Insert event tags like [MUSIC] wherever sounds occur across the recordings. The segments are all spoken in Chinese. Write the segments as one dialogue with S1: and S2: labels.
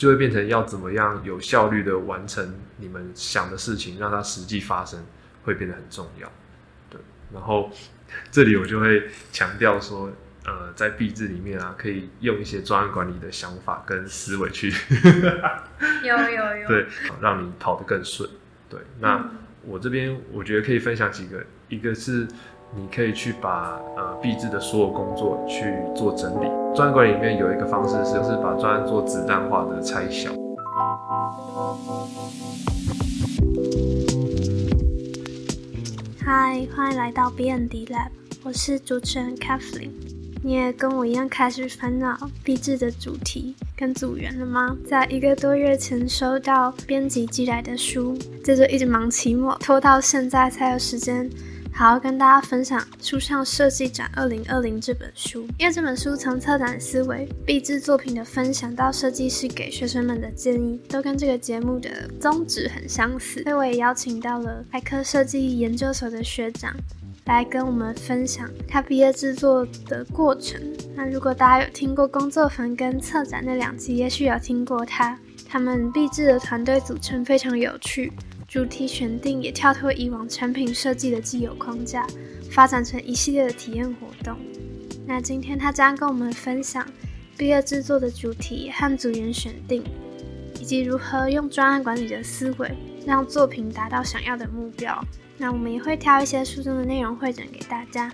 S1: 就会变成要怎么样有效率的完成你们想的事情，让它实际发生，会变得很重要。对，然后这里我就会强调说，呃，在币制里面啊，可以用一些专案管理的想法跟思维去，
S2: 有有有，[LAUGHS]
S1: 对，让你跑得更顺。对，那我这边我觉得可以分享几个，一个是你可以去把呃币制的所有工作去做整理。专案管理里面有一个方式是，就是把专案做子弹化的拆小。
S2: 嗨，欢迎来到 BND Lab，我是主持人 Kathleen。你也跟我一样开始烦恼币制的主题跟组员了吗？在一个多月前收到编辑寄来的书，接着一直忙期末，拖到现在才有时间好好跟大家分享《书上设计展二零二零》这本书。因为这本书从策展思维、币制作品的分享到设计师给学生们的建议，都跟这个节目的宗旨很相似。所以我也邀请到了海科设计研究所的学长。来跟我们分享他毕业制作的过程。那如果大家有听过工作坊跟策展那两集，也许有听过他。他们毕制的团队组成非常有趣，主题选定也跳脱以往产品设计的既有框架，发展成一系列的体验活动。那今天他将跟我们分享毕业制作的主题和组员选定，以及如何用专案管理的思维让作品达到想要的目标。那我们也会挑一些书中的内容汇整给大家。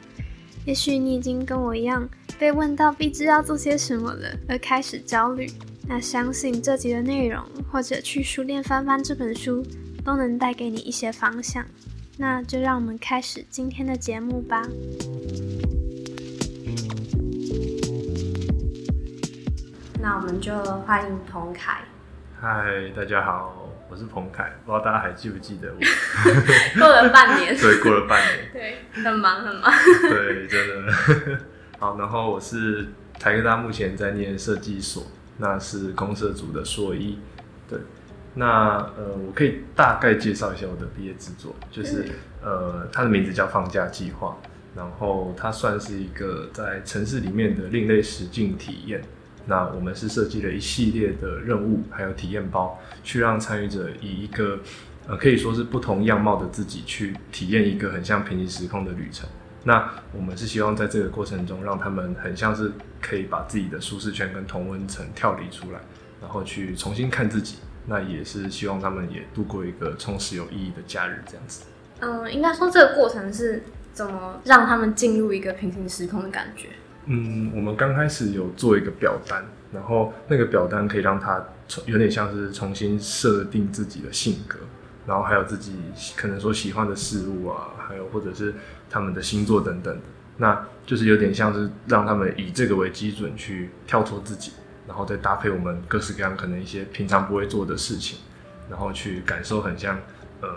S2: 也许你已经跟我一样被问到必知要做些什么了，而开始焦虑。那相信这集的内容，或者去书店翻翻这本书，都能带给你一些方向。那就让我们开始今天的节目吧。那我们就欢迎彭凯。
S1: 嗨，大家好。我是彭凯，不知道大家还记不记得我？[LAUGHS] [LAUGHS]
S2: 过了半年，
S1: 对，过了半年，[LAUGHS]
S2: 对，很忙很忙，
S1: 对，真的。好，然后我是台科大目前在念设计所，那是公社组的硕一，对。那呃，我可以大概介绍一下我的毕业制作，就是呃，它的名字叫放假计划，然后它算是一个在城市里面的另类实境体验。那我们是设计了一系列的任务，还有体验包，去让参与者以一个呃可以说是不同样貌的自己去体验一个很像平行时空的旅程。那我们是希望在这个过程中，让他们很像是可以把自己的舒适圈跟同温层跳离出来，然后去重新看自己。那也是希望他们也度过一个充实有意义的假日，这样子。
S2: 嗯，应该说这个过程是怎么让他们进入一个平行时空的感觉？
S1: 嗯，我们刚开始有做一个表单，然后那个表单可以让他重有点像是重新设定自己的性格，然后还有自己可能说喜欢的事物啊，还有或者是他们的星座等等的，那就是有点像是让他们以这个为基准去跳脱自己，然后再搭配我们各式各样可能一些平常不会做的事情，然后去感受很像呃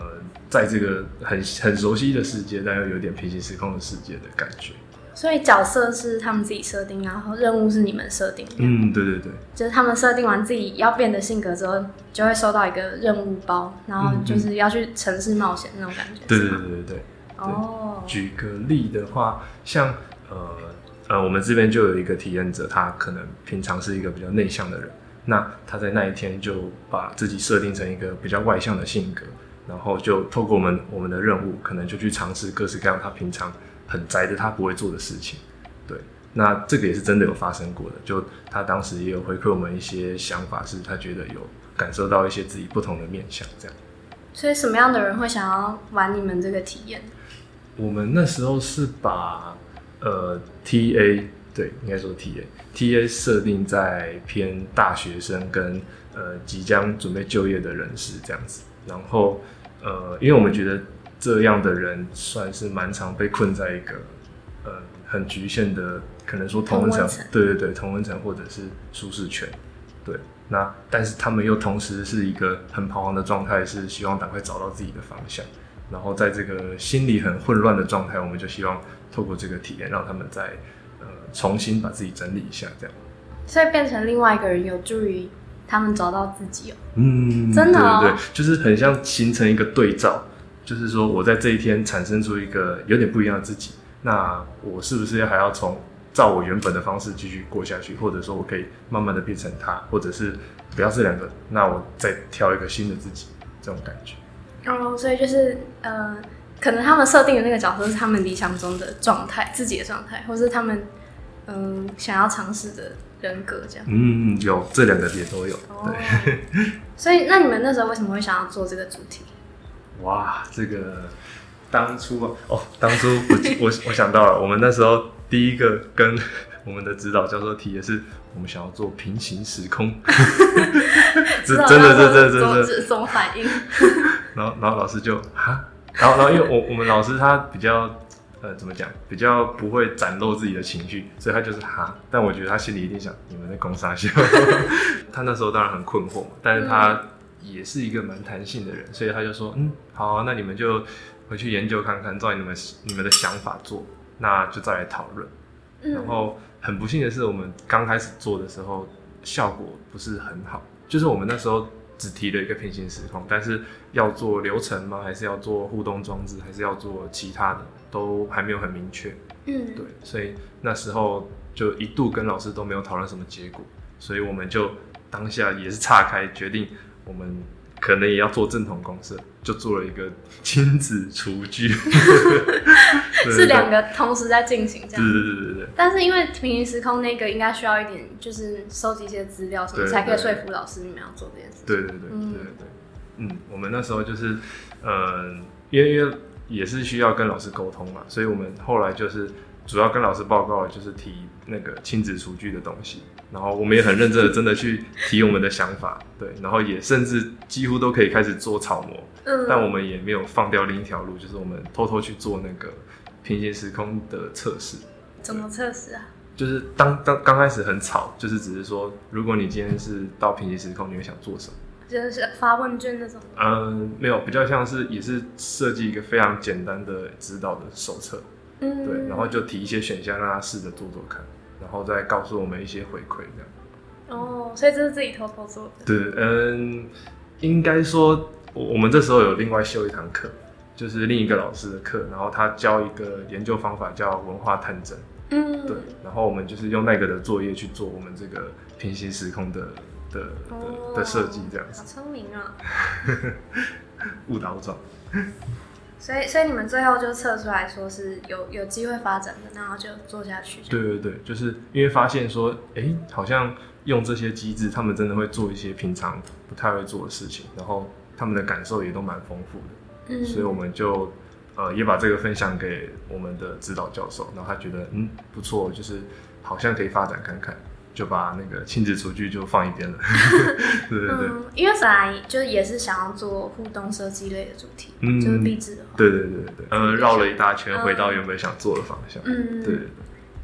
S1: 在这个很很熟悉的世界，但又有点平行时空的世界的感觉。
S2: 所以角色是他们自己设定，然后任务是你们设定。
S1: 嗯，对对对，
S2: 就是他们设定完自己要变的性格之后，就会收到一个任务包，然后就是要去城市冒险那种感觉。
S1: 对对对对对。哦。举个例的话，像呃呃，我们这边就有一个体验者，他可能平常是一个比较内向的人，那他在那一天就把自己设定成一个比较外向的性格，然后就透过我们我们的任务，可能就去尝试各式各样他平常。很宅的他不会做的事情，对，那这个也是真的有发生过的。就他当时也有回馈我们一些想法，是他觉得有感受到一些自己不同的面相，这样。
S2: 所以什么样的人会想要玩你们这个体验？
S1: 我们那时候是把呃 T A 对，应该说 T A T A 设定在偏大学生跟呃即将准备就业的人士这样子，然后呃，因为我们觉得。这样的人算是蛮常被困在一个，呃，很局限的，可能说同温层，对对对，同温层或者是舒适圈，对。那但是他们又同时是一个很彷徨的状态，是希望赶快找到自己的方向。然后在这个心理很混乱的状态，我们就希望透过这个体验，让他们再呃重新把自己整理一下，这样。
S2: 所以变成另外一个人，有助于他们找到自己哦。
S1: 嗯，
S2: 真的，
S1: 对对，就是很像形成一个对照。就是说，我在这一天产生出一个有点不一样的自己，那我是不是要还要从照我原本的方式继续过下去，或者说我可以慢慢的变成他，或者是不要这两个，那我再挑一个新的自己，这种感觉。
S2: 哦，所以就是呃，可能他们设定的那个角色是他们理想中的状态，自己的状态，或是他们嗯想要尝试的人格这样。
S1: 嗯，有这两个也都有。
S2: 哦
S1: 对，[LAUGHS]
S2: 所以那你们那时候为什么会想要做这个主题？
S1: 哇，这个当初啊，哦，当初 [LAUGHS] 我我我想到了，我们那时候第一个跟我们的指导教授提的是，我们想要做平行时空，[LAUGHS] 这真的这这
S2: 怎么
S1: 这这，
S2: 怎么反应？
S1: 然后然后老师就哈，然后然后因为我我们老师他比较呃怎么讲，比较不会展露自己的情绪，所以他就是哈，但我觉得他心里一定想你们在攻杀笑，[LAUGHS] 他那时候当然很困惑嘛，但是他也是一个蛮弹性的人，所以他就说嗯好啊、那你们就回去研究看看，照你们你们的想法做，那就再来讨论。然
S2: 嗯，
S1: 后很不幸的是，我们刚开始做的时候效果不是很好，就是我们那时候只提了一个平行时空，但是要做流程吗？还是要做互动装置？还是要做其他的？都还没有很明确。
S2: 嗯，
S1: 对，所以那时候就一度跟老师都没有讨论什么结果，所以我们就当下也是岔开，决定我们可能也要做正统公社，就做了一个亲子厨具，[LAUGHS]
S2: 是两个同时在进行这样。
S1: 对对对对对。
S2: 但是因为平行时空那个应该需要一点，就是收集一些资料什么，才可以说服老师你们要做这件事。
S1: 对对对对
S2: 嗯
S1: 对对，嗯，我们那时候就是，呃，因为因为也是需要跟老师沟通嘛，所以我们后来就是主要跟老师报告就是提那个亲子厨具的东西，然后我们也很认真的真的去提我们的想法，对，然后也甚至几乎都可以开始做草模，
S2: 嗯，
S1: 但我们也没有放掉另一条路，就是我们偷偷去做那个平行时空的测试。
S2: 怎么测试啊？
S1: 就是当当刚开始很吵，就是只是说，如果你今天是到平行时空，你会想做什么？
S2: 就是发问卷那种。
S1: 嗯，没有，比较像是也是设计一个非常简单的指导的手册，
S2: 嗯，
S1: 对，然后就提一些选项让他试着做做看，然后再告诉我们一些回馈，这样。
S2: 哦，所以这是自己偷偷做的。
S1: 对，嗯，应该说，我我们这时候有另外修一堂课，就是另一个老师的课，然后他教一个研究方法叫文化探针，
S2: 嗯，
S1: 对，然后我们就是用那个的作业去做我们这个平行时空的的
S2: 哦
S1: 的的设计，这样子好
S2: 聪明啊！[LAUGHS]
S1: 误导状。
S2: 所以，所以你们最后就测出来说是有有机会发展的，然后就做下去。
S1: 对对对，就是因为发现说，哎，好像用这些机制，他们真的会做一些平常不太会做的事情，然后他们的感受也都蛮丰富的，
S2: 嗯，
S1: 所以我们就呃也把这个分享给我们的指导教授，然后他觉得嗯不错，就是好像可以发展看看，就把那个亲子厨具就放一边了。[LAUGHS] 对对对。
S2: 嗯，因为本来就是也是想要做互动设计类的主题，
S1: 嗯
S2: 就是壁纸的话。
S1: 对对对对对，呃，绕了一大圈，回到原本想做的方向。
S2: 嗯，
S1: 对对对。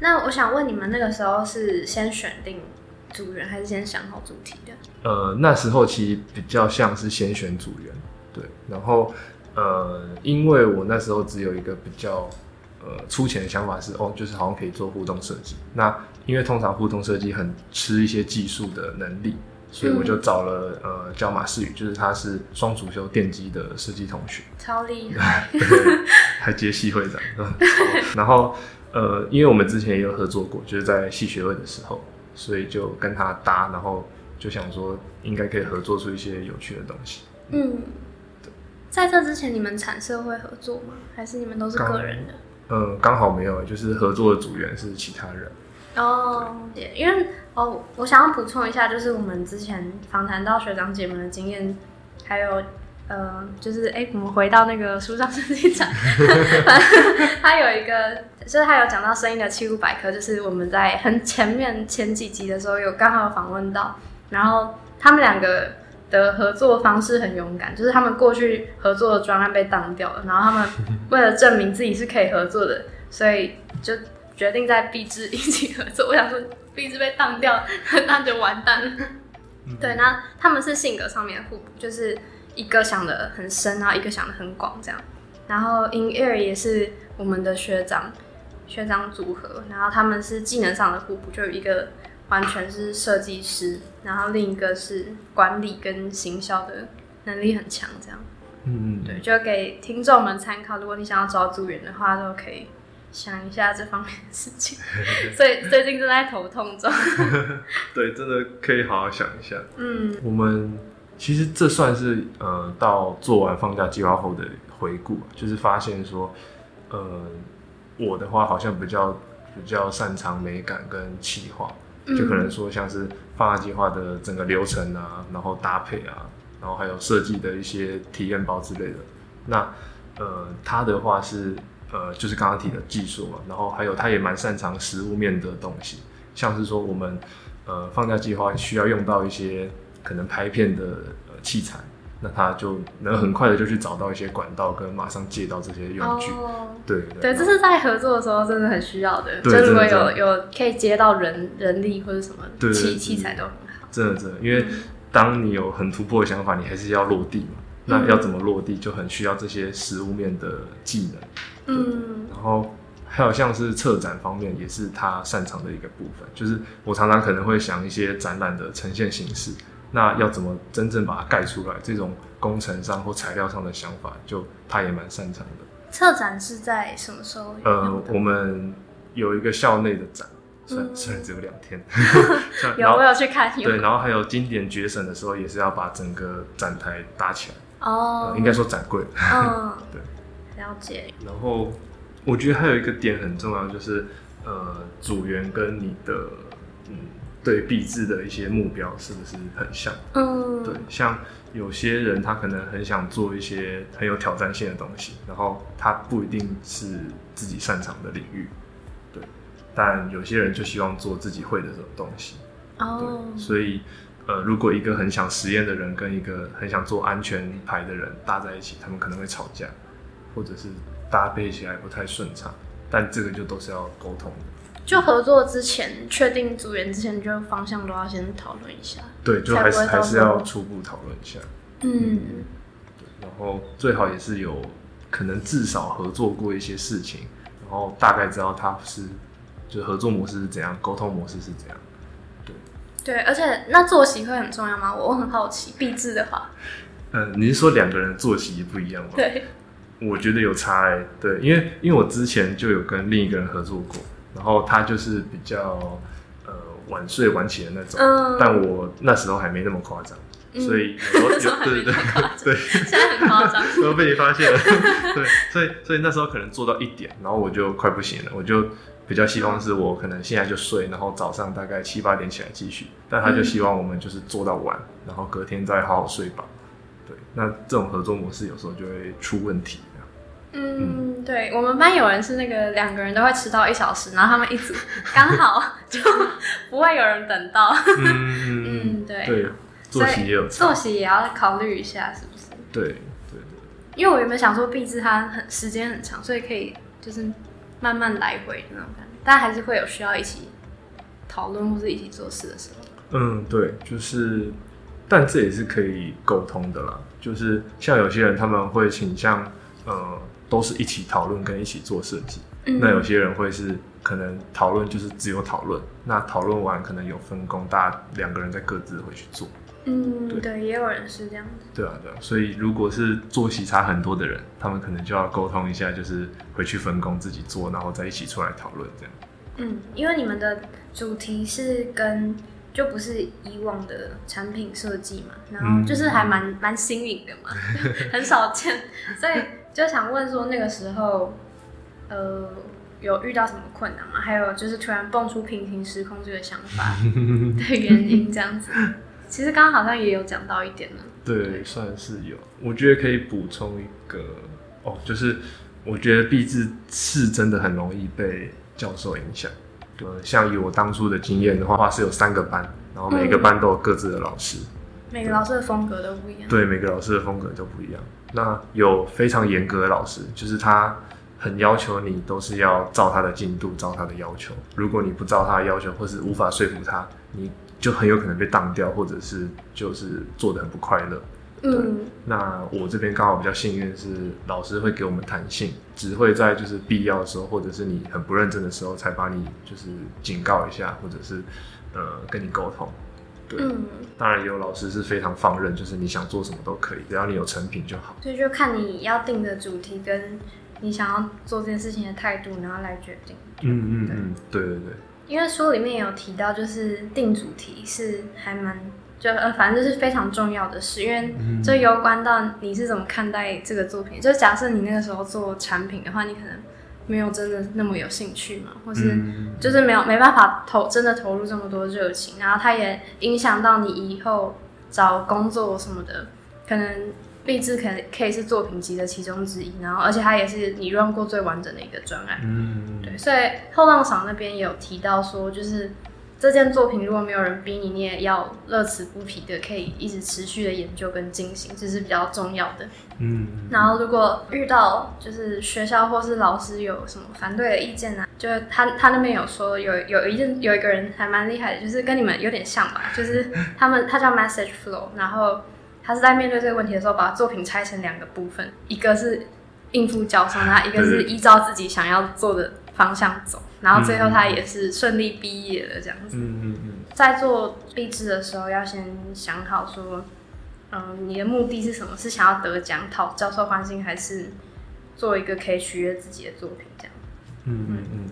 S2: 那我想问你们那个时候是先选定组员，还是先想好主题的？
S1: 呃，那时候其实比较像是先选组员，对，然后呃，因为我那时候只有一个比较呃粗浅的想法是，哦，就是好像可以做互动设计。那因为通常互动设计很吃一些技术的能力，所以我就找了、呃叫马世宇，就是他是双主修电机的设计同学，
S2: 超厉害！[LAUGHS]
S1: 对，还接系会长，[LAUGHS] 然后呃，因为我们之前也有合作过，就是在系学会的时候，所以就跟他搭，然后就想说应该可以合作出一些有趣的东西。
S2: 嗯，在这之前你们产社会合作吗？还是你们都是个人的？
S1: 嗯，刚好没有，就是合作的组员是其他人。
S2: 哦，也因为哦，我想要补充一下，就是我们之前访谈到学长姐们的经验，还有呃，就是哎、我们回到那个书上设计展，[LAUGHS] 他有一个，就是他有讲到声音的器物百科，就是我们在很前面前几集的时候有刚好有访问到，然后他们两个。的合作方式很勇敢，就是他们过去合作的专案被当掉了，然后他们 [LAUGHS] 为了证明自己是可以合作的，所以就决定在壁纸一起合作。我想说，壁纸被当掉，那就完蛋了。对，那他们是性格上面互补，就是一个想的很深，然后一个想的很广这样。然后 In Air 也是我们的学长学长组合，然后他们是技能上的互补，就有一个完全是设计师，然后另一个是管理跟行销的能力很强这样。
S1: 嗯嗯，
S2: 对，就给听众们参考。如果你想要找组员的话，都可以想一下这方面的事情，[LAUGHS] 所以最近正在头痛中。[LAUGHS]
S1: 对，真的可以好好想一下。
S2: 嗯
S1: 我们其实这算是呃，到做完放假计划后的回顾，就是发现说，呃，我的话好像比较比较擅长美感跟企划，就可能说像是放假计划的整个流程啊，然后搭配啊，然后还有设计的一些体验包之类的。那呃，他的话是呃，就是刚刚提的技术嘛，然后还有他也蛮擅长实物面的东西，像是说我们呃放假计划需要用到一些可能拍片的呃器材，那他就能很快的就去找到一些管道跟马上借到这些用具。
S2: 哦，
S1: 对
S2: 对，这是在合作的时候真的很需要的。就
S1: 对
S2: 如果有有可以接到人人力或者什么
S1: 对对
S2: 器器材都很好。
S1: 真的真的，因为当你有很突破的想法，你还是要落地嘛。那要怎么落地，就很需要这些实物面的技能。
S2: 嗯
S1: 然后还有像是策展方面，也是他擅长的一个部分。就是我常常可能会想一些展览的呈现形式，那要怎么真正把它盖出来，这种工程上或材料上的想法，就他也蛮擅长的。
S2: 策展是在什么时候
S1: 呃？我们有一个校内的展，虽然
S2: 嗯。
S1: 虽然只有两天，[LAUGHS]
S2: 有我有去看，
S1: 对，然后还有经典决审的时候，也是要把整个展台搭起来，
S2: 哦。
S1: 呃，应该说展柜。
S2: 嗯，[LAUGHS]
S1: 对，
S2: 了解，
S1: 然后我觉得还有一个点很重要，就是呃，组员跟你的嗯对毕制的一些目标是不是很像？
S2: 嗯，
S1: 对，像有些人他可能很想做一些很有挑战性的东西，然后他不一定是自己擅长的领域，对，但有些人就希望做自己会的这种东西，
S2: 哦
S1: 对，，所以。呃，如果一个很想实验的人跟一个很想做安全牌的人搭在一起，他们可能会吵架，或者是搭配起来不太顺畅。但这个就都是要沟通的。
S2: 就合作之前，确定组员之前，就方向都要先讨论一下。
S1: 对，就还是还是要初步讨论一下。
S2: 嗯
S1: 然后最好也是有可能至少合作过一些事情，然后大概知道他是就合作模式是怎样，沟通模式是怎样。
S2: 对，而且那作息会很重要吗？我很好奇，毕制的话，
S1: 嗯，你是说两个人作息不一样吗？
S2: 对，
S1: 我觉得有差哎、对，因为因为我之前就有跟另一个人合作过，然后他就是比较呃晚睡晚起的那种，
S2: 嗯
S1: 但我那时候还没那么夸张，
S2: 嗯
S1: 所以有时候 [LAUGHS]
S2: 那时候还没
S1: 对对
S2: 那么夸张
S1: 对，
S2: 现在很夸张。[LAUGHS]
S1: 都被你发现了，[LAUGHS] 对，所以所以那时候可能做到一点，然后我就快不行了，我就比较希望是我可能现在就睡，然后早上大概七八点起来继续，但他就希望我们就是做到晚，然后隔天再好好睡吧。对，那这种合作模式有时候就会出问题。
S2: 嗯，对，我们班有人是那个两个人都会迟到一小时，然后他们一组刚好 [LAUGHS] 就不会有人等到。[LAUGHS]
S1: 嗯
S2: 嗯，对，
S1: 对，作息也有
S2: 作。息也要考虑一下，是不是？
S1: 对对对，
S2: 因为我原本想说毕制它很时间很长，所以可以就是慢慢来回那种感觉，但还是会有需要一起讨论或是一起做事的时候。
S1: 嗯，对，就是，但这也是可以沟通的啦。就是像有些人他们会倾向，呃，都是一起讨论跟一起做设计。
S2: 嗯
S1: 那有些人会是可能讨论就是只有讨论，那讨论完可能有分工，大家两个人再各自回去做。
S2: 嗯，
S1: 对
S2: 对，也有人是这样子。
S1: 对啊，对啊。所以如果是作息差很多的人，他们可能就要沟通一下，就是回去分工自己做，然后再一起出来讨论这样。
S2: 嗯，因为你们的主题是跟就不是以往的产品设计嘛，然后
S1: 嗯
S2: 就是还蛮蛮新颖的嘛，[LAUGHS] 很少见，所以就想问说那个时候，呃，有遇到什么困难吗？还有就是突然蹦出平行时空这个想法 [LAUGHS] 的原因，这样子。其实刚刚好像也有讲到一点呢。
S1: 对，算是有。我觉得可以补充一个哦，就是我觉得毕制是真的很容易被教授影响。呃，像以我当初的经验的话，是有三个班，然后每个班都有各自的老师，
S2: 每个老师的风格都不一样。
S1: 对，每个老师的风格都不一样。那有非常严格的老师，就是他很要求你都是要照他的进度，照他的要求。如果你不照他的要求，或是无法说服他，你就很有可能被当掉，或者是就是做的很不快乐。
S2: 嗯
S1: 那我这边刚好比较幸运，是老师会给我们弹性，只会在就是必要的时候，或者是你很不认真的时候，才把你就是警告一下，或者是呃跟你沟通。对，
S2: 嗯，
S1: 当然也有老师是非常放任，就是你想做什么都可以，只要你有成品就好。
S2: 所以就看你要定的主题跟你想要做这件事情的态度，然后来决定。
S1: 嗯嗯嗯，对对对。
S2: 因为书里面有提到，就是定主题是还蛮就呃，反正就是非常重要的事，因为这攸关到你是怎么看待这个作品。就假设你那个时候做产品的话，你可能没有真的那么有兴趣嘛，或是就是没有没办法投真的投入这么多热情，然后它也影响到你以后找工作什么的，可能。励志可能可以是作品集的其中之一，然后而且它也是你 run 过最完整的一个专案。嗯，对，所以后浪厂那边也有提到说，就是这件作品如果没有人逼你，你也要乐此不疲的，可以一直持续的研究跟进行，这是比较重要的。嗯，然后如果遇到就是学校或是老师有什么反对的意见呢？就是他他那边有说有有一件有一个人还蛮厉害的，就是跟你们有点像吧，就是他们他叫 Message Flow，然后。他是在面对这个问题的时候，把作品拆成两个部分，一个是应付教授，那一个是依照自己想要做的方向走，然后最后他也是顺利毕业了这样子。嗯嗯嗯。在做励志的时候，要先想好说，嗯，你的目的是什么？是想要得奖、讨教授欢心，还是做一个可以取悦自己的作品？这样。
S1: 嗯嗯嗯。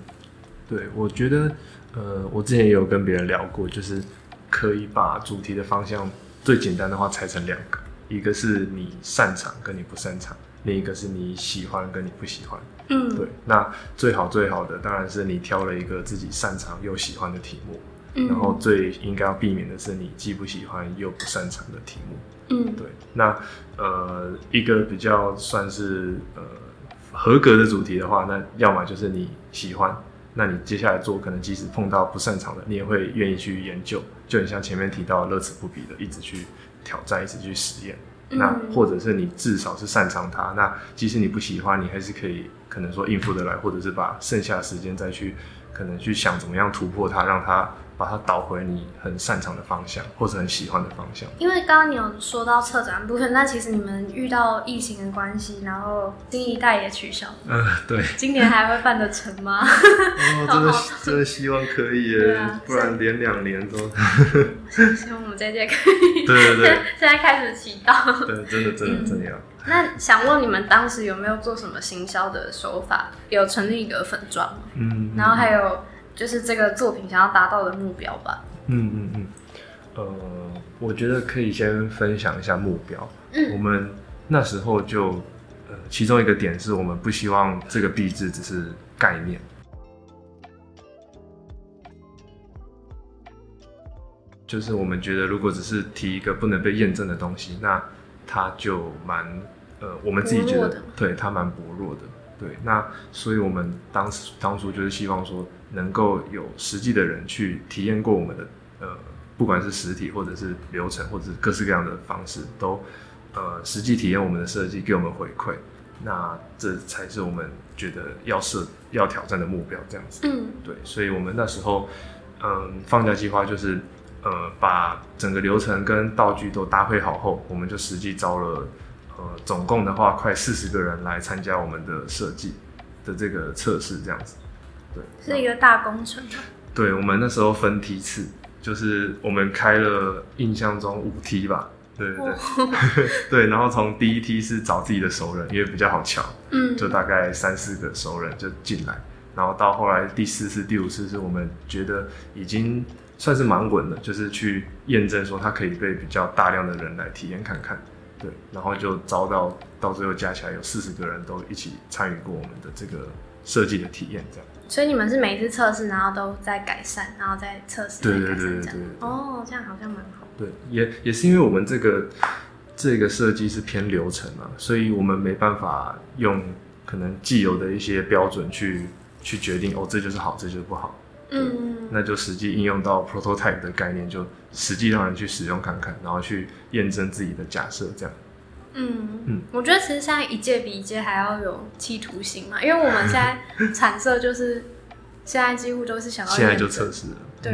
S1: 对，我觉得，呃，我之前也有跟别人聊过，就是可以把主题的方向。最简单的话拆成两个，一个是你擅长跟你不擅长，另一个是你喜欢跟你不喜欢。嗯，对。那最好最好的当然是你挑了一个自己擅长又喜欢的题目，然后最应该要避免的是你既不喜欢又不擅长的题目。嗯，对。那呃，一个比较算是呃合格的主题的话，那要么就是你喜欢。那你接下来做，可能即使碰到不擅长的，你也会愿意去研究，就很像前面提到乐此不疲的，一直去挑战，一直去实验。那或者是你至少是擅长它，那即使你不喜欢，你还是可以可能说应付得来，或者是把剩下的时间再去可能去想怎么样突破它，让它。把它导回你很擅长的方向，或者很喜欢的方向。
S2: 因为刚刚你有说到策展部分，那其实你们遇到疫情的关系，然后新一代也取消。
S1: 嗯，对。
S2: 今年还会办得成吗？[LAUGHS]
S1: 哦，真的，真的希望可以耶，不然连两年都。[LAUGHS]
S2: 希望我们这届可以。
S1: 对对对。[LAUGHS]
S2: 现在开始祈祷。
S1: 对，真的，真的，真的要。
S2: 那想问你们当时有没有做什么行销的手法？有成立一个粉砖吗？嗯。然后还有。就是这个作品想要达到的目标吧。嗯嗯嗯，
S1: 呃，我觉得可以先分享一下目标。嗯，我们那时候就，呃，其中一个点是我们不希望这个壁纸只是概念，就是我们觉得如果只是提一个不能被验证的东西，那它就蛮，呃，我们自己觉得，对，它蛮薄弱的。对，那所以我们当时当初就是希望说，能够有实际的人去体验过我们的，呃，不管是实体或者是流程，或者是各式各样的方式，都呃实际体验我们的设计，给我们回馈。那这才是我们觉得要设要挑战的目标，这样子。嗯，对，所以我们那时候，嗯，放假计划就是，呃，把整个流程跟道具都搭配好后，我们就实际招了。呃，总共的话，快四十个人来参加我们的设计的这个测试，这样子，
S2: 对，是一个大工程。
S1: 对，我们那时候分梯次，就是我们开了印象中五梯吧，对对对，[LAUGHS] 对，然后从第一梯是找自己的熟人，因为比较好瞧，嗯，就大概三四个熟人就进来，然后到后来第四次、第五次是我们觉得已经算是蛮稳的，就是去验证说它可以被比较大量的人来体验看看。对，然后就招到到最后加起来有四十个人都一起参与过我们的这个设计的体验，这样。
S2: 所以你们是每一次测试，然后都在改善，然后再测试，
S1: 对对对对对。
S2: 哦，这样好像蛮好。
S1: 对，也也是因为我们这个这个设计是偏流程嘛，所以我们没办法用可能既有的一些标准去去决定哦，这就是好，这就是不好。嗯，那就实际应用到 prototype 的概念，就实际让人去使用看看，然后去验证自己的假设，这样。
S2: 嗯嗯，我觉得其实现在一届比一届还要有企图心嘛，因为我们现在产色就是现在几乎都是想要
S1: 现在就测试了。
S2: 对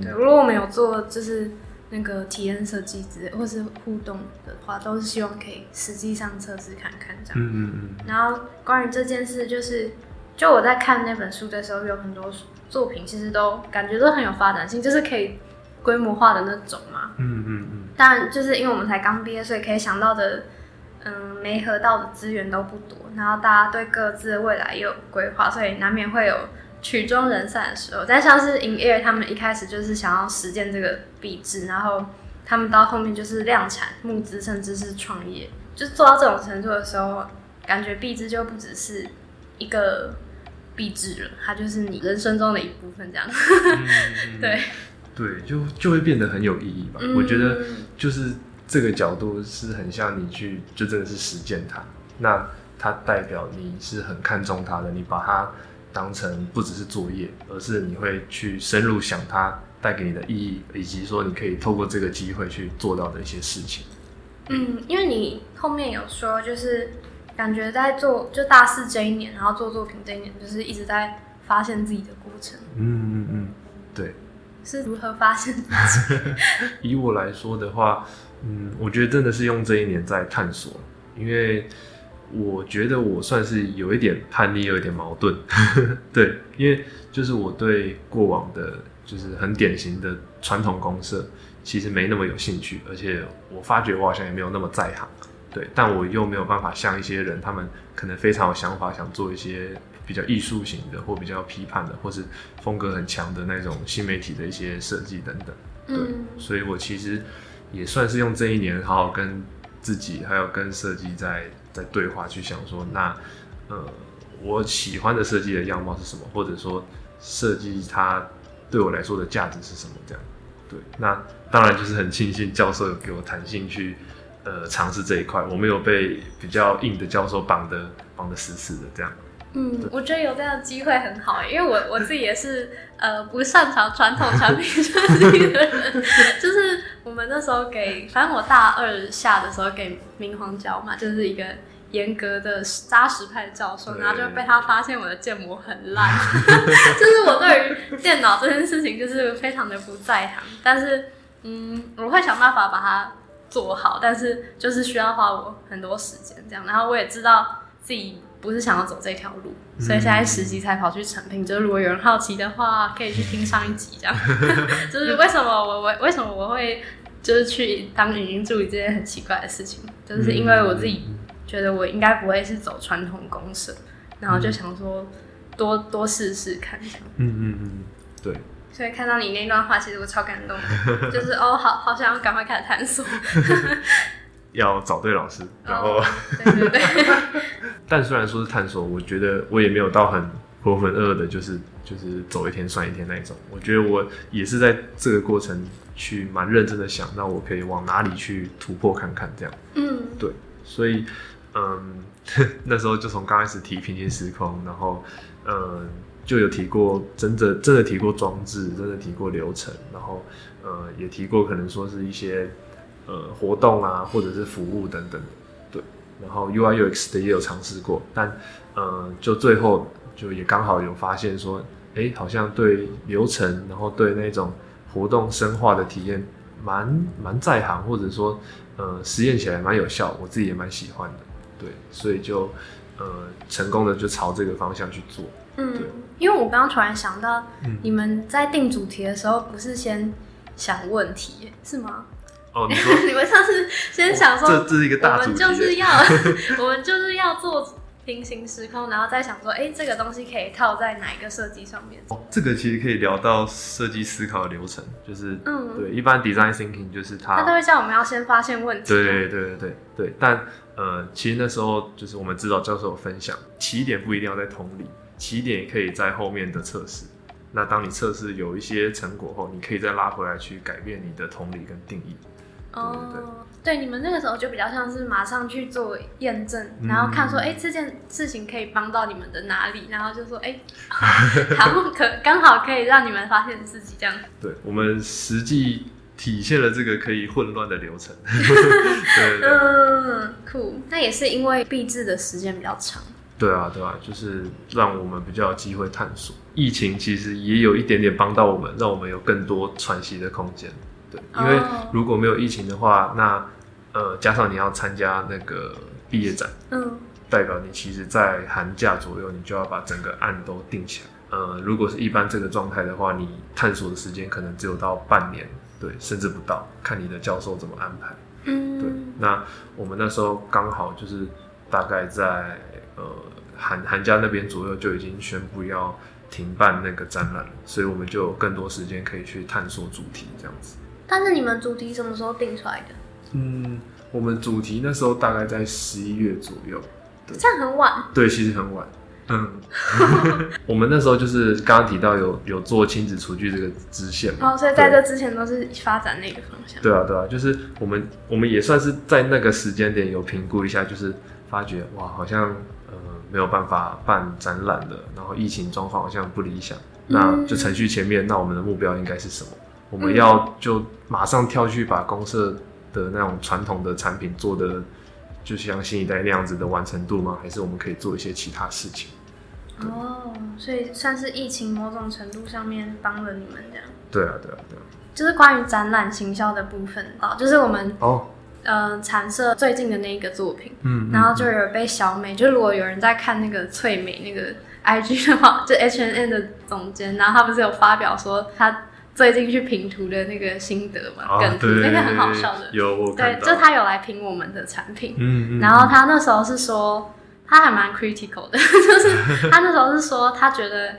S2: 对，如果我们有做就是那个体验设计之类或是互动的话，都是希望可以实际上测试看看这样。嗯嗯嗯。然后关于这件事，就是就我在看那本书的时候，有很多。作品其实都感觉都很有发展性，就是可以规模化的那种嘛。嗯嗯嗯。当然，就是因为我们才刚毕业，所以可以想到的嗯没合到的资源都不多，然后大家对各自的未来也有规划，所以难免会有曲终人散的时候。但像是 In Air 他们一开始就是想要实践这个币制，然后他们到后面就是量产、募资，甚至是创业，就做到这种程度的时候，感觉币制就不只是一个币制了，它就是你人生中的一部分，这样。[LAUGHS] 对
S1: 对，就就会变得很有意义吧。我觉得就是这个角度是很像你去，就真的是实践它。那它代表你是很看重它的，你把它当成不只是作业，而是你会去深入想它带给你的意义，以及说你可以透过这个机会去做到的一些事情。
S2: 嗯，因为你后面有说，就是感觉在做就大四这一年，然后做作品这一年，就是一直在发现自己的过程。
S1: 嗯嗯嗯，对。
S2: 是如何发现？[LAUGHS]
S1: 以我来说的话，嗯，我觉得真的是用这一年在探索，因为我觉得我算是有一点叛逆，有一点矛盾。[LAUGHS] 对，因为就是我对过往的，就是很典型的传统公社，其实没那么有兴趣，而且我发觉我好像也没有那么在行。对，但我又没有办法像一些人，他们可能非常有想法，想做一些。比较艺术型的，或比较批判的，或是风格很强的那种新媒体的一些设计等等，对，所以我其实也算是用这一年好好跟自己还有跟设计在在对话，去想说，那呃，我喜欢的设计的样貌是什么，或者说设计它对我来说的价值是什么？这样，对，那当然就是很庆幸教授有给我弹性去呃尝试这一块，我没有被比较硬的教授绑的绑的死死的这样。
S2: 嗯，我觉得有这样的机会很好，因为我我自己也是 [LAUGHS] 呃不擅长传统产品设计的人，就是我们那时候给，反正我大二下的时候给明黄教嘛，[LAUGHS] 就是一个严格的扎实派的教授，然后就被他发现我的建模很烂，[LAUGHS] 就是我对于电脑这件事情就是非常的不在行，但是嗯，我会想办法把它做好，但是就是需要花我很多时间这样，然后我也知道自己。不是想要走这条路，所以现在实习才跑去成品。就是如果有人好奇的话，可以去听上一集，这样。[LAUGHS] [LAUGHS] 就是为什么我我为什么我会就是去当语音助理这件很奇怪的事情，就是因为我自己觉得我应该不会是走传统公社，然后就想说多多试试看这样。
S1: 嗯嗯嗯，对。
S2: 所以看到你那段话，其实我超感动，[LAUGHS] 就是哦，好好想要赶快开始探索。
S1: 要找对老师，然
S2: 后，对对对。[LAUGHS]
S1: 但虽然说是探索，我觉得我也没有到很浑浑噩噩的，就是就是走一天算一天那一种。我觉得我也是在这个过程去蛮认真的想，那我可以往哪里去突破看看这样。
S2: 嗯，
S1: 对。所以，嗯，[LAUGHS] 那时候就从刚开始提平行时空，然后，嗯，就有提过真的真的提过装置，真的提过流程，然后，呃，也提过可能说是一些。呃，活动啊，或者是服务等等，对，然后 UI UX 的也有尝试过，但呃，就最后就也刚好有发现说，哎，好像对流程，然后对那种活动深化的体验，蛮蛮在行，或者说呃，实验起来蛮有效，我自己也蛮喜欢的，对，所以就呃，成功的就朝这个方向去做。
S2: 嗯，因为我刚刚突然想到，你们在定主题的时候，不是先想问题是吗？
S1: 哦，你说 [LAUGHS]
S2: 你们上次先想说，
S1: 这这是一个大
S2: 主题，我们就是要我们就是要做平行时空，然后再想说，哎，这个东西可以套在哪一个设计上面？
S1: 哦，这个其实可以聊到设计思考的流程，就是嗯，对，一般 design thinking 就是他
S2: 他都会叫我们要先发现问题，
S1: 对对对对对但呃，其实那时候就是我们指导教授有分享，起点不一定要在同理，起点也可以在后面的测试。那当你测试有一些成果后，你可以再拉回来去改变你的同理跟定义。
S2: 哦，对，你们那个时候就比较像是马上去做验证，然后看说，哎，这件事情可以帮到你们的哪里，然后就说，哎，[LAUGHS] 好，可刚好可以让你们发现自己这样。
S1: 对，我们实际体现了这个可以混乱的流程。[LAUGHS] 嗯，
S2: 酷。那也是因为闭制的时间比较长。
S1: 对啊，对啊，就是让我们比较有机会探索。疫情其实也有一点点帮到我们，让我们有更多喘息的空间。因为如果没有疫情的话，那呃，加上你要参加那个毕业展，
S2: 嗯，
S1: 代表你其实，在寒假左右，你就要把整个案都定起来。呃，如果是一般这个状态的话，你探索的时间可能只有到半年，对，甚至不到，看你的教授怎么安排。
S2: 嗯，
S1: 对。那我们那时候刚好就是大概在呃寒寒假那边左右就已经宣布要停办那个展览了，所以我们就有更多时间可以去探索主题这样子。
S2: 但是你们主题什么时候定出来的？
S1: 嗯，我们主题那时候大概在十一月左右，
S2: 这样很晚。
S1: 对，其实很晚。嗯，[LAUGHS] 我们那时候就是刚刚提到有有做亲子厨具这个支线嘛，
S2: 哦，所以在这之前都是发展那个方向。
S1: 对啊，对啊，就是我们我们也算是在那个时间点有评估一下，就是发觉哇，好像呃没有办法办展览的，然后疫情状况好像不理想，那就程序前面，那我们的目标应该是什么？我们要就马上跳去把公社的那种传统的产品做的。就像新一代那样子的完成度吗？还是我们可以做一些其他事情？
S2: 哦，所以算是疫情某种程度上面帮了你们这样。
S1: 对啊，对啊，对啊。
S2: 就是关于展览行销的部分哦，就是我们哦，呃，产社最近的那一个作品，嗯，然后就有被小美，就如果有人在看那个翠美那个 IG 的话，就 H N N 的总监，然后他不是有发表说他。最近去评图的那个心得嘛，梗图那个很好笑的，
S1: 有我
S2: 对，就他有来评我们的产品，嗯嗯，然后他那时候是说，他还蛮 critical 的，[LAUGHS] 就是他那时候是说，他觉得，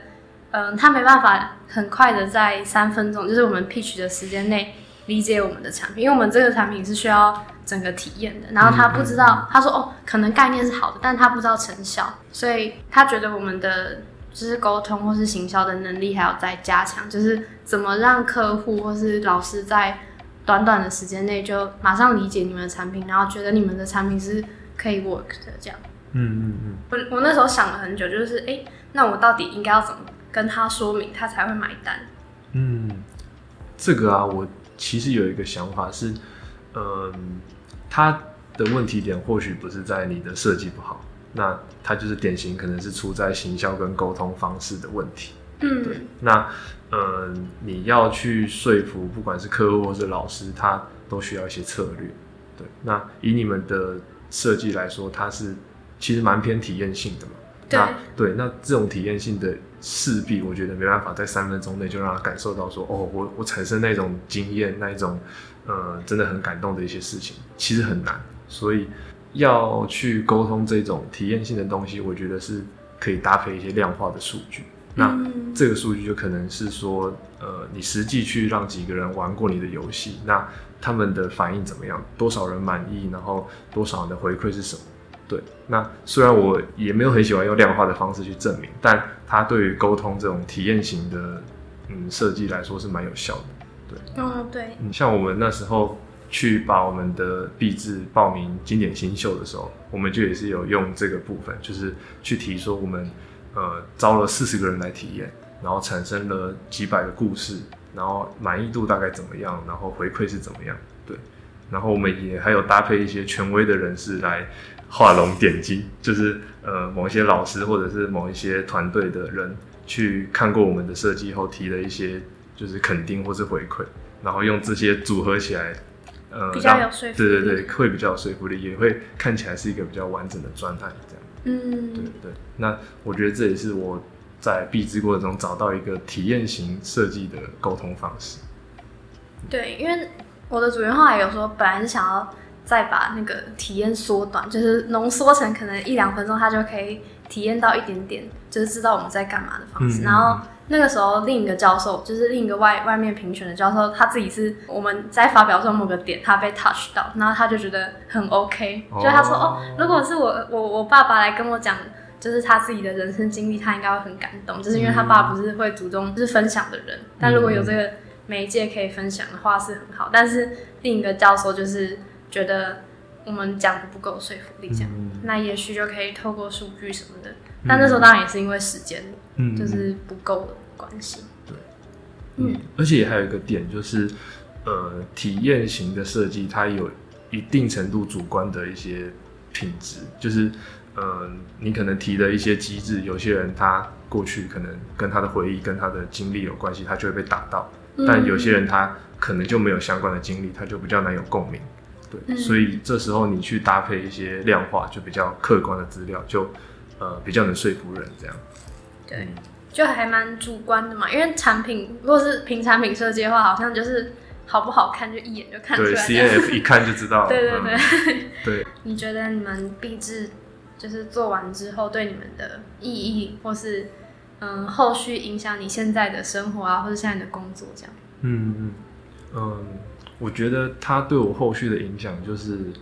S2: 嗯，他没办法很快的在三分钟，就是我们 pitch 的时间内理解我们的产品，因为我们这个产品是需要整个体验的，然后他不知道，他说哦，可能概念是好的，但他不知道成效，所以他觉得我们的。就是沟通或是行销的能力还要再加强，就是怎么让客户或是老师在短短的时间内就马上理解你们的产品，然后觉得你们的产品是可以 work 的这样。嗯嗯嗯。我我那时候想了很久，就是哎，那我到底应该要怎么跟他说明，他才会买单？
S1: 嗯，这个啊，我其实有一个想法是，嗯，他的问题点或许不是在你的设计不好。那它就是典型，可能是出在行销跟沟通方式的问题。嗯，对。那呃，你要去说服，不管是客户或是老师，他都需要一些策略。对。那以你们的设计来说，它是其实蛮偏体验性的嘛？
S2: 对。
S1: 对。那这种体验性的势必，我觉得没办法在三分钟内就让他感受到说，哦，我我产生那种经验，那一种呃，真的很感动的一些事情，其实很难。所以。要去沟通这种体验性的东西，我觉得是可以搭配一些量化的数据。那这个数据就可能是说，呃，你实际去让几个人玩过你的游戏，那他们的反应怎么样？多少人满意？然后多少人的回馈是什么？对。那虽然我也没有很喜欢用量化的方式去证明，但它对于沟通这种体验型的嗯设计来说是蛮有效的。对。
S2: 嗯，对。
S1: 嗯，像我们那时候。去把我们的币制报名经典新秀的时候，我们就也是有用这个部分，就是去提说我们呃招了四十个人来体验，然后产生了几百个故事，然后满意度大概怎么样，然后回馈是怎么样，对，然后我们也还有搭配一些权威的人士来画龙点睛，就是呃某一些老师或者是某一些团队的人去看过我们的设计后提了一些就是肯定或是回馈，然后用这些组合起来。
S2: 呃，比较有说服
S1: 力，对对对，会比较有说服力，也会看起来是一个比较完整的状态，这样。嗯，对对。那我觉得这也是我在闭制过程中找到一个体验型设计的沟通方式。
S2: 对，因为我的主人后来有说，本来是想要再把那个体验缩短，就是浓缩成可能一两分钟，他就可以体验到一点点，就是知道我们在干嘛的方式，然后。那个时候，另一个教授就是另一个外外面评选的教授，他自己是我们在发表中某个点，他被 touch 到，然后他就觉得很 OK，就他说哦，如果是我我我爸爸来跟我讲，就是他自己的人生经历，他应该会很感动，就是因为他爸不是会主动就是分享的人，但如果有这个媒介可以分享的话是很好，但是另一个教授就是觉得我们讲的不够说服力，这样，那也许就可以透过数据什么的，但那时候当然也是因为时间。嗯，就是不够的关系。
S1: 对，嗯，而且还有一个点就是，呃，体验型的设计它有一定程度主观的一些品质，就是，呃，你可能提的一些机制，有些人他过去可能跟他的回忆、跟他的经历有关系，他就会被打到；但有些人他可能就没有相关的经历，他就比较难有共鸣。对，所以这时候你去搭配一些量化，就比较客观的资料，就呃比较能说服人这样。
S2: 对，就还蛮主观的嘛，因为产品如果是凭产品设计的话，好像就是好不好看，就一眼就看出来。
S1: 对，CNF 一看就知道。[LAUGHS]
S2: 对对对。[LAUGHS]
S1: 对。
S2: 你觉得你们毕制就是做完之后，对你们的意义，或是嗯后续影响你现在的生活啊，或者现在的工作这样？
S1: 嗯嗯嗯，我觉得它对我后续的影响就是，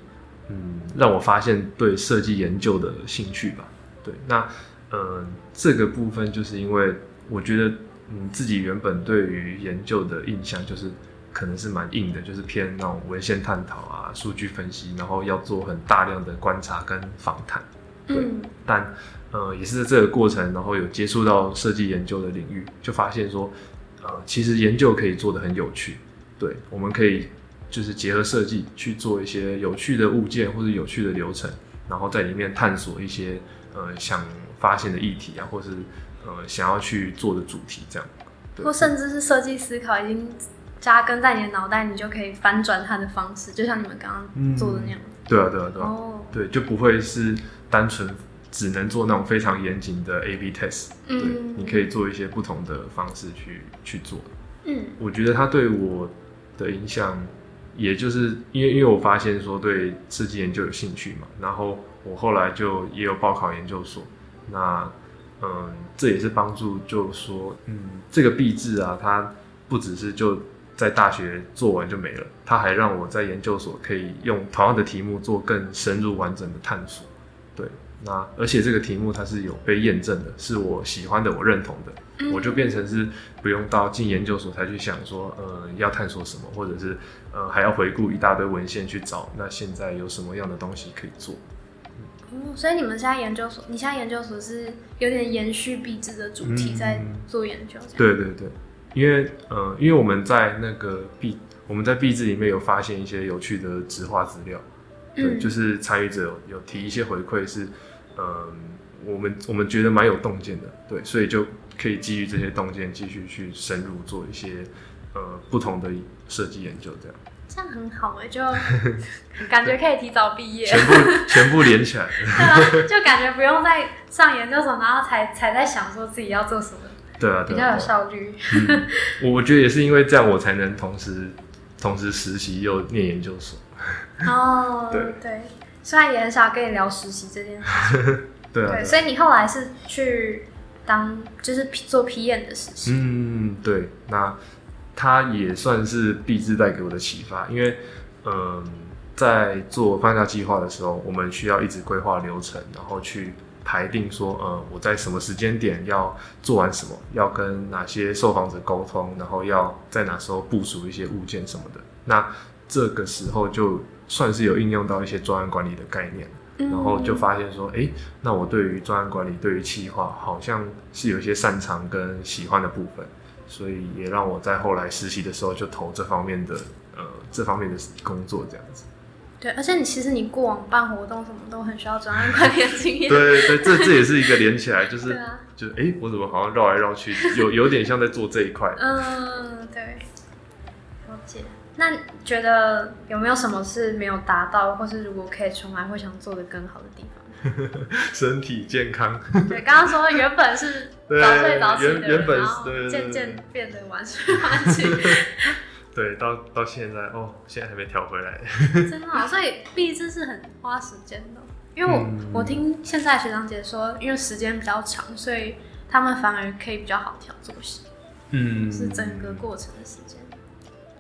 S1: 嗯，让我发现对设计研究的兴趣吧。对，那嗯，这个部分就是因为我觉得。嗯，自己原本对于研究的印象就是可能是蛮硬的，就是偏那种文献探讨啊、数据分析，然后要做很大量的观察跟访谈。对，但呃，也是在这个过程，然后有接触到设计研究的领域，就发现说，呃，其实研究可以做的很有趣。对，我们可以就是结合设计去做一些有趣的物件或者有趣的流程，然后在里面探索一些呃想发现的议题啊，或是。呃，想要去做的主题这样，
S2: 或甚至是设计思考已经扎根在你的脑袋，你就可以翻转它的方式，就像你们刚刚做的那样。
S1: 对啊，对啊，对啊。哦。对，就不会是单纯只能做那种非常严谨的 A/B test。嗯。对，你可以做一些不同的方式去去做。嗯。我觉得它对我的影响，也就是因为因为我发现说对设计研究有兴趣嘛，然后我后来就也有报考研究所，那。嗯，这也是帮助，就说，嗯，这个毕制啊，它不只是就在大学做完就没了，它还让我在研究所可以用同样的题目做更深入完整的探索。对，那而且这个题目它是有被验证的，是我喜欢的，我认同的，我就变成是不用到进研究所才去想说，呃，要探索什么，或者是呃还要回顾一大堆文献去找，那现在有什么样的东西可以做。
S2: 所以你们现在研究所，你现在研究所是有点延续壁纸的主题在做研究，
S1: 对对对，因为呃，因为我们在那个壁，我们在壁纸里面有发现一些有趣的纸画资料，对，就是参与者有提一些回馈，是嗯，我们我们觉得蛮有洞见的，对，所以就可以基于这些洞见继续去深入做一些呃不同的设计研究，这样。
S2: 这样很好哎，就 [LAUGHS] 感觉可以提早毕业，
S1: 全部全部连起来，[LAUGHS]
S2: 对啊，就感觉不用再上研究所，然后才才在想说自己要做什么，
S1: 对啊，
S2: 比较有效率。
S1: 我觉得也是因为这样，我才能同时同时实习又念研究所。
S2: 哦，[LAUGHS] 对对，虽然也很少跟你聊实习这件事，
S1: 对啊，
S2: 所以你后来是去当就是做 PM 的实习，
S1: 嗯，对，那。它也算是毕制带给我的启发，因为，嗯，在做放假计划的时候，我们需要一直规划流程，然后去排定说，呃，我在什么时间点要做完什么，要跟哪些受访者沟通，然后要在哪时候部署一些物件什么的。那这个时候就算是有应用到一些专案管理的概念，然后就发现说，哎，那我对于专案管理，对于企划，好像是有一些擅长跟喜欢的部分。所以也让我在后来实习的时候就投这方面的呃这方面的工作这样子。
S2: 对，而且你其实你过往办活动什么都很需要专案管理经验。
S1: 对对，这这也是一个连起来，就是就是哎，我怎么好像绕来绕去，有有点像在做这一块。
S2: 嗯，对，了解。那觉得有没有什么是没有达到，或是如果可以重来，会想做的更好的地方？[LAUGHS]
S1: 身体健康。
S2: 对，刚刚说原本是早睡早起的人，然后渐渐变得晚睡晚起。[LAUGHS]
S1: 对，到到现在哦，现在还没调回来。[LAUGHS]
S2: 真的，所以毕制是很花时间的。因为我我听现在学长姐说，因为时间比较长，所以他们反而可以比较好调作息。嗯，是整个过程的时间。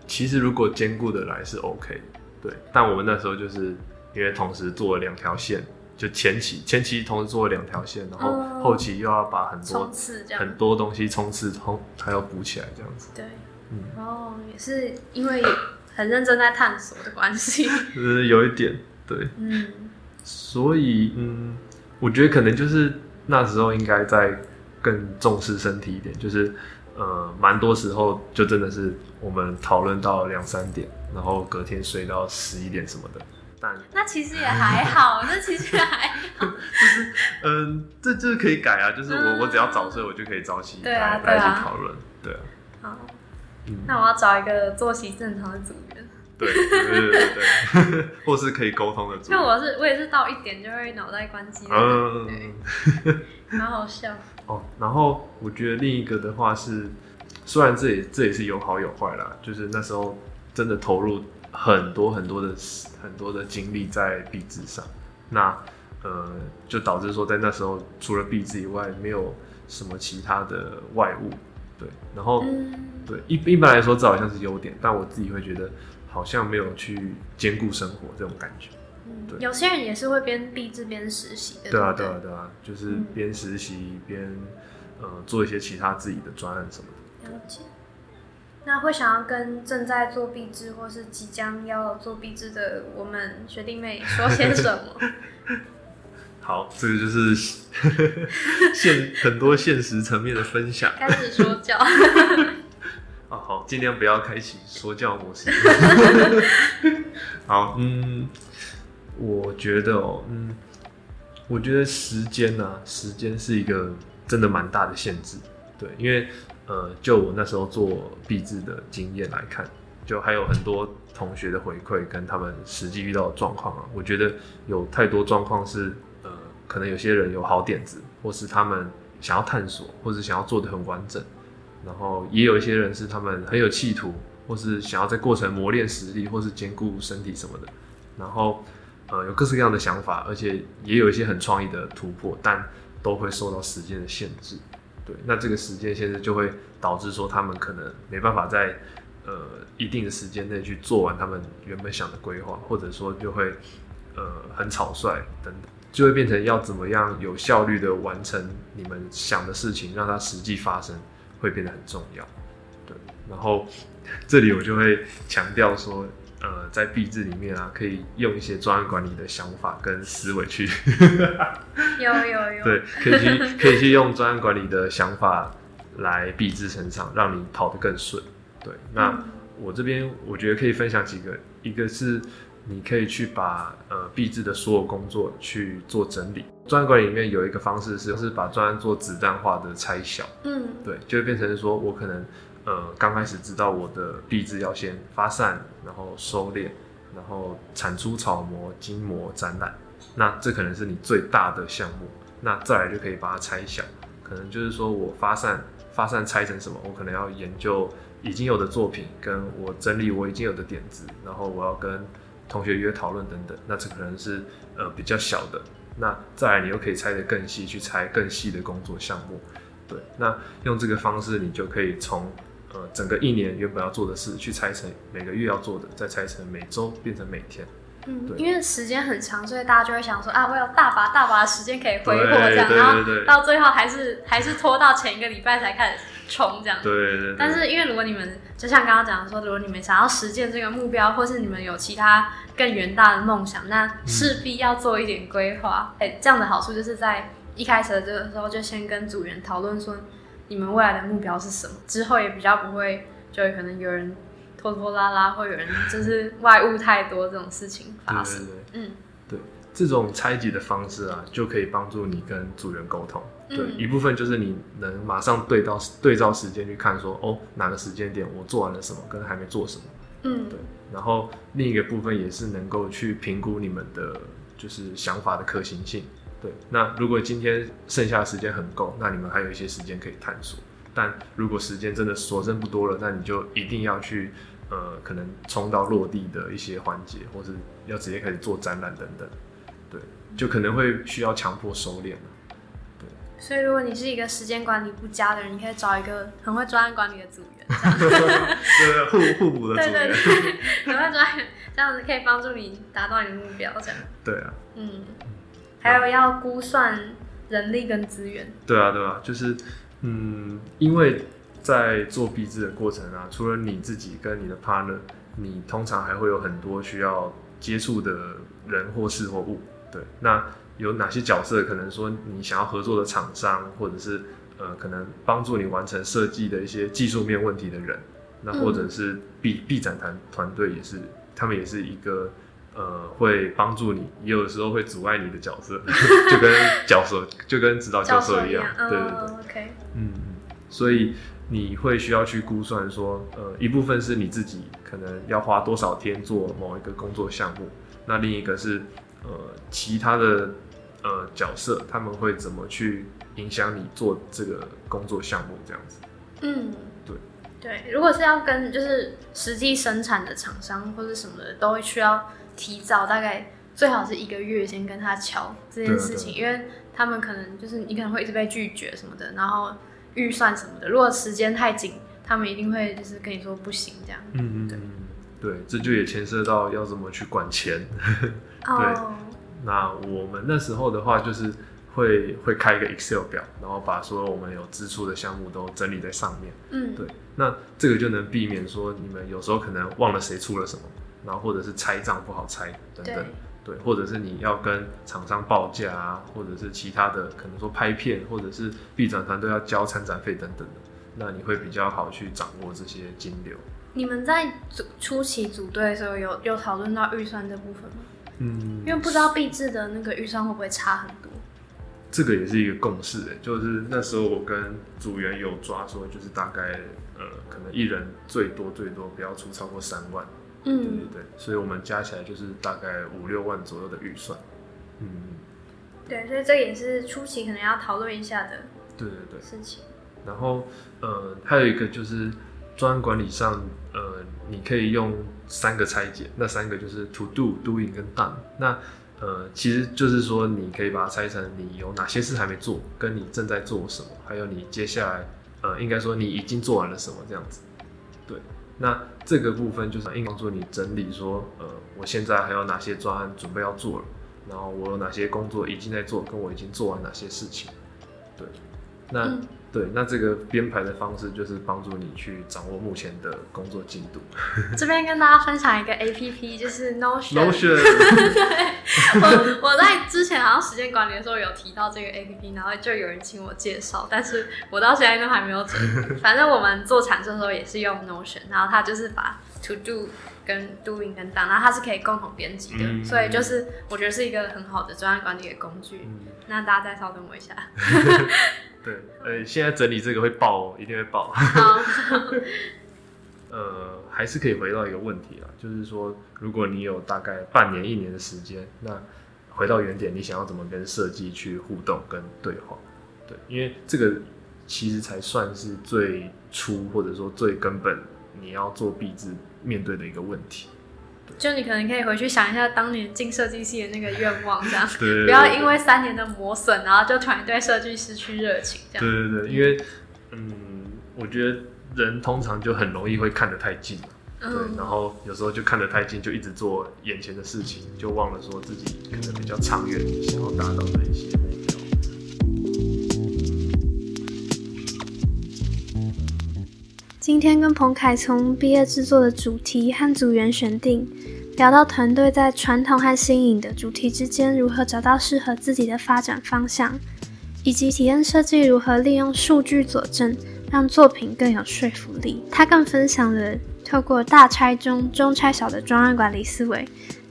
S1: 其实如果兼顾的来是 OK，对。但我们那时候就是因为同时做了两条线。就前期前期同时做了两条线，然后后期又要把很多很多东西冲刺通，还要补起来这样子。
S2: 对，嗯，哦，也是因为很认真在探索的关系。
S1: 是，有一点，对，嗯，所以嗯，我觉得可能就是那时候应该再更重视身体一点，就是呃，蛮多时候就真的是我们讨论到两三点，然后隔天睡到十一点什么的。
S2: 但那其实也还好，[LAUGHS] 那其实还好，
S1: 就是嗯，这就是可以改啊，就是我我只要早睡，我就可以早起来来一起讨论，对啊。
S2: 好，那我要找一个作息正常的组员，
S1: 对对对对，[LAUGHS] 或是可以沟通的组。
S2: 就我是我也是到一点就会脑袋关机，嗯，对，蛮好笑。
S1: 哦，然后我觉得另一个的话是，虽然这也这也是有好有坏啦，就是那时候。真的投入很多很多的很多的精力在壁纸上，那呃就导致说在那时候除了壁纸以外，没有什么其他的外物，对，然后对一一般来说这好像是优点，但我自己会觉得好像没有去兼顾生活这种感觉。对
S2: 有些人也是会边毕制边实习的。
S1: 对啊，
S2: 不
S1: 对啊，对啊，就是边实习边呃做一些其他自己的专案什么的。
S2: 了解。那会想要跟正在做壁制或是即将要做壁制的我们学弟妹说些什么？[LAUGHS]
S1: 好，这个就是 [LAUGHS] 现很多现实层面的分享。
S2: 开始说教。[LAUGHS]
S1: 哦，好，尽量不要开启说教模式。[LAUGHS] 好，嗯，我觉得哦，嗯，我觉得时间呢、时间是一个真的蛮大的限制。对，因为呃，就我那时候做壁纸的经验来看，就还有很多同学的回馈跟他们实际遇到的状况啊，我觉得有太多状况是呃，可能有些人有好点子，或是他们想要探索，或是想要做的很完整，然后也有一些人是他们很有企图，或是想要在过程磨练实力，或是兼顾身体什么的，然后呃有各式各样的想法，而且也有一些很创意的突破，但都会受到时间的限制。对，那这个时间限制就会导致说他们可能没办法在呃一定的时间内去做完他们原本想的规划，或者说就会呃很草率等等，就会变成要怎么样有效率的完成你们想的事情，让它实际发生，会变得很重要。对，然后这里我就会强调说，呃，在币制里面啊，可以用一些专案管理的想法跟思维去。
S2: 有有有。
S1: 对，可以去可以去用专案管理的想法来币制成长，让你跑得更顺。对，那我这边我觉得可以分享几个，一个是你可以去把呃币制的所有工作去做整理。专案管理里面有一个方式是，是把专案做子弹化的拆小。
S2: 嗯
S1: 对，就会变成说我可能呃刚开始知道我的壁纸要先发散，然后收敛，然后产出草模、筋膜、展览，那这可能是你最大的项目。那再来就可以把它拆小，可能就是说我发散发散拆成什么，我可能要研究已经有的作品，跟我整理我已经有的点子，然后我要跟同学约讨论等等，那这可能是呃比较小的。那再来你又可以拆得更细，去拆更细的工作项目。对，那用这个方式，你就可以从呃整个一年原本要做的事，去拆成每个月要做的，再拆成每周变成每天。
S2: 嗯，
S1: 对
S2: 因为时间很长，所以大家就会想说啊，我有大把大把的时间可以挥霍这样，然后到最后还是还是拖到前一个礼拜才开始冲这样。
S1: 对对对。
S2: 但是因为如果你们就像刚刚讲的说，如果你们想要实践这个目标，或是你们有其他更远大的梦想，那势必要做一点规划。哎、这样的好处就是在一开始的这个时候就先跟组员讨论说你们未来的目标是什么，之后也比较不会就可能有人拖拖拉拉，或有人就是外物太多这种事情发生。
S1: 对对，
S2: 嗯
S1: 对，这种拆解的方式啊，就可以帮助你跟组员沟通。对，
S2: 嗯
S1: 一部分就是你能马上对到对照时间去看说，哦，哪个时间点我做完了什么，跟还没做什么。
S2: 嗯
S1: 对，然后另一个部分也是能够去评估你们的就是想法的可行性。对，那如果今天剩下的时间很够，那你们还有一些时间可以探索。但如果时间真的所剩不多了，那你就一定要去呃，可能冲到落地的一些环节，或是要直接开始做展览等等。对，就可能会需要强迫收敛了。
S2: 所以如果你是一个时间管理不佳的人，你可以找一个很会专案管理的组员，[LAUGHS] 这样
S1: 对，互互补的
S2: 对对
S1: 组员。
S2: 对，[LAUGHS] 很会专员，这样子可以帮助你达到你的目标。这样，
S1: 对啊。
S2: 嗯，还有要估算人力跟资源，
S1: 对啊，对啊，就是，嗯，因为在做壁纸的过程啊，除了你自己跟你的 partner，你通常还会有很多需要接触的人或事或物。对，那有哪些角色？可能说你想要合作的厂商，或者是呃，可能帮助你完成设计的一些技术面问题的人，那或者是壁壁展团团队也是，他们也是一个。呃，会帮助你，也有时候会阻碍你的角色，[LAUGHS] 就跟教授，就跟指导教授一样，对对对，
S2: 哦，OK，
S1: 嗯，所以你会需要去估算说，呃，一部分是你自己可能要花多少天做某一个工作项目，那另一个是呃其他的呃角色他们会怎么去影响你做这个工作项目这样子。
S2: 嗯，
S1: 对。
S2: 对，如果是要跟就是实际生产的厂商或者什么的，都会需要提早大概最好是一个月先跟他敲这件事情，因为他们可能就是你可能会一直被拒绝什么的，然后预算什么的，如果时间太紧，他们一定会就是跟你说不行这样。
S1: 嗯嗯嗯，对，这就也牵涉到要怎么去管钱。[LAUGHS] 对，那我们那时候的话就是会会开一个 Excel 表，然后把所有我们有支出的项目都整理在上面。
S2: 嗯，
S1: 对，那这个就能避免说你们有时候可能忘了谁出了什么，然后或者是拆账不好拆等等。对，或者是你要跟厂商报价啊，或者是其他的可能说拍片，或者是 B 展团队要交参展费等等的，那你会比较好去掌握这些金流。
S2: 你们在组初期组队的时候有有讨论到预算这部分吗？
S1: 嗯，
S2: 因为不知道币制的那个预算会不会差很多。
S1: 这个也是一个共识诶，就是那时候我跟组员有抓说，就是大概呃，可能一人最多最多不要出超过三万。嗯，对对对，所以我们加起来就是大概五六万左右的预算。
S2: 嗯，对，所以这也是初期可能要讨论一下的。
S1: 对对对，
S2: 事情。
S1: 然后呃，还有一个就是专案管理上，呃，你可以用三个拆解，那三个就是 to do、doing 跟 done。那呃，其实就是说你可以把它拆成你有哪些事还没做，跟你正在做什么，还有你接下来呃，应该说你已经做完了什么这样子。对。那这个部分就是应帮助你整理说，呃，我现在还有哪些专案准备要做了，然后我有哪些工作已经在做，跟我已经做完哪些事情，对，那。对，那这个编排的方式就是帮助你去掌握目前的工作进度。[LAUGHS]
S2: 这边跟大家分享一个 A P P，就是 Notion。
S1: Notion。[LAUGHS]
S2: 对，我我在之前好像时间管理的时候有提到这个 A P P，然后就有人请我介绍，但是我到现在都还没有整。反正我们做产出的时候也是用 Notion，然后它就是把 To Do 跟 Doing 跟 Done，然后它是可以共同编辑的，所以就是我觉得是一个很好的专案管理的工具。那大家再稍等我一下。[LAUGHS]
S1: 对，呃，现在整理这个会爆，哦，一定会爆。[LAUGHS] 呃，还是可以回到一个问题啊，就是说，如果你有大概半年、一年的时间，那回到原点，你想要怎么跟设计去互动跟对话？对，因为这个其实才算是最初或者说最根本，你要做壁纸面对的一个问题。
S2: 就你可能可以回去想一下当年进设计系的那个愿望，这样 [LAUGHS]
S1: 不
S2: 要因为三年的磨损，然后就突然对设计失去热情。这样
S1: 对对对，因为嗯，我觉得人通常就很容易会看得太近，对，然后有时候就看得太近，就一直做眼前的事情，就忘了说自己可能比较长远想要达到的一些目标。
S2: 今天跟彭凯从毕业制作的主题和组员选定，聊到团队在传统和新颖的主题之间如何找到适合自己的发展方向，以及体验设计如何利用数据佐证，让作品更有说服力。他更分享了透过大拆中、中拆小的专案管理思维，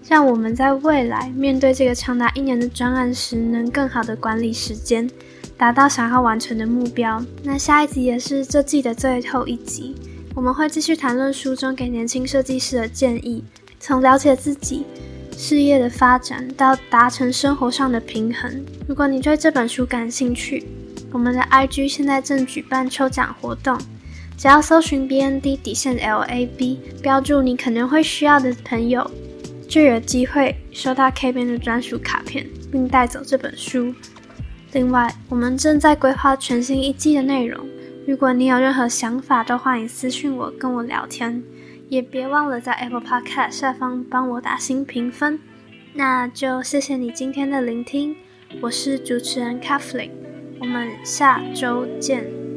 S2: 让我们在未来面对这个长达一年的专案时，能更好的管理时间。达到想要完成的目标。那下一集也是这季的最后一集，我们会继续谈论书中给年轻设计师的建议，从了解自己、事业的发展到达成生活上的平衡。如果你对这本书感兴趣，我们的 IG 现在正举办抽奖活动，只要搜寻 BND 底线 LAB，标注你可能会需要的朋友，就有机会收到 K 边的专属卡片，并带走这本书。另外，我们正在规划全新一季的内容。如果你有任何想法，都欢迎私信我，跟我聊天。也别忘了在 Apple Podcast 下方帮我打新评分。那就谢谢你今天的聆听，我是主持人 Kathleen，我们下周见。